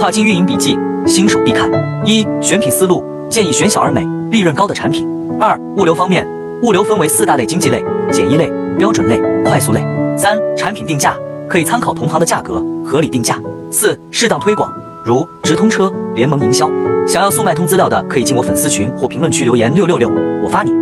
跨境运营笔记新手必看一选品思路建议选小而美利润高的产品二物流方面物流分为四大类经济类简易类标准类快速类三产品定价可以参考同行的价格合理定价。四适当推广如直通车联盟营销。想要速卖通资料的可以进我粉丝群或评论区留言六六六我发你。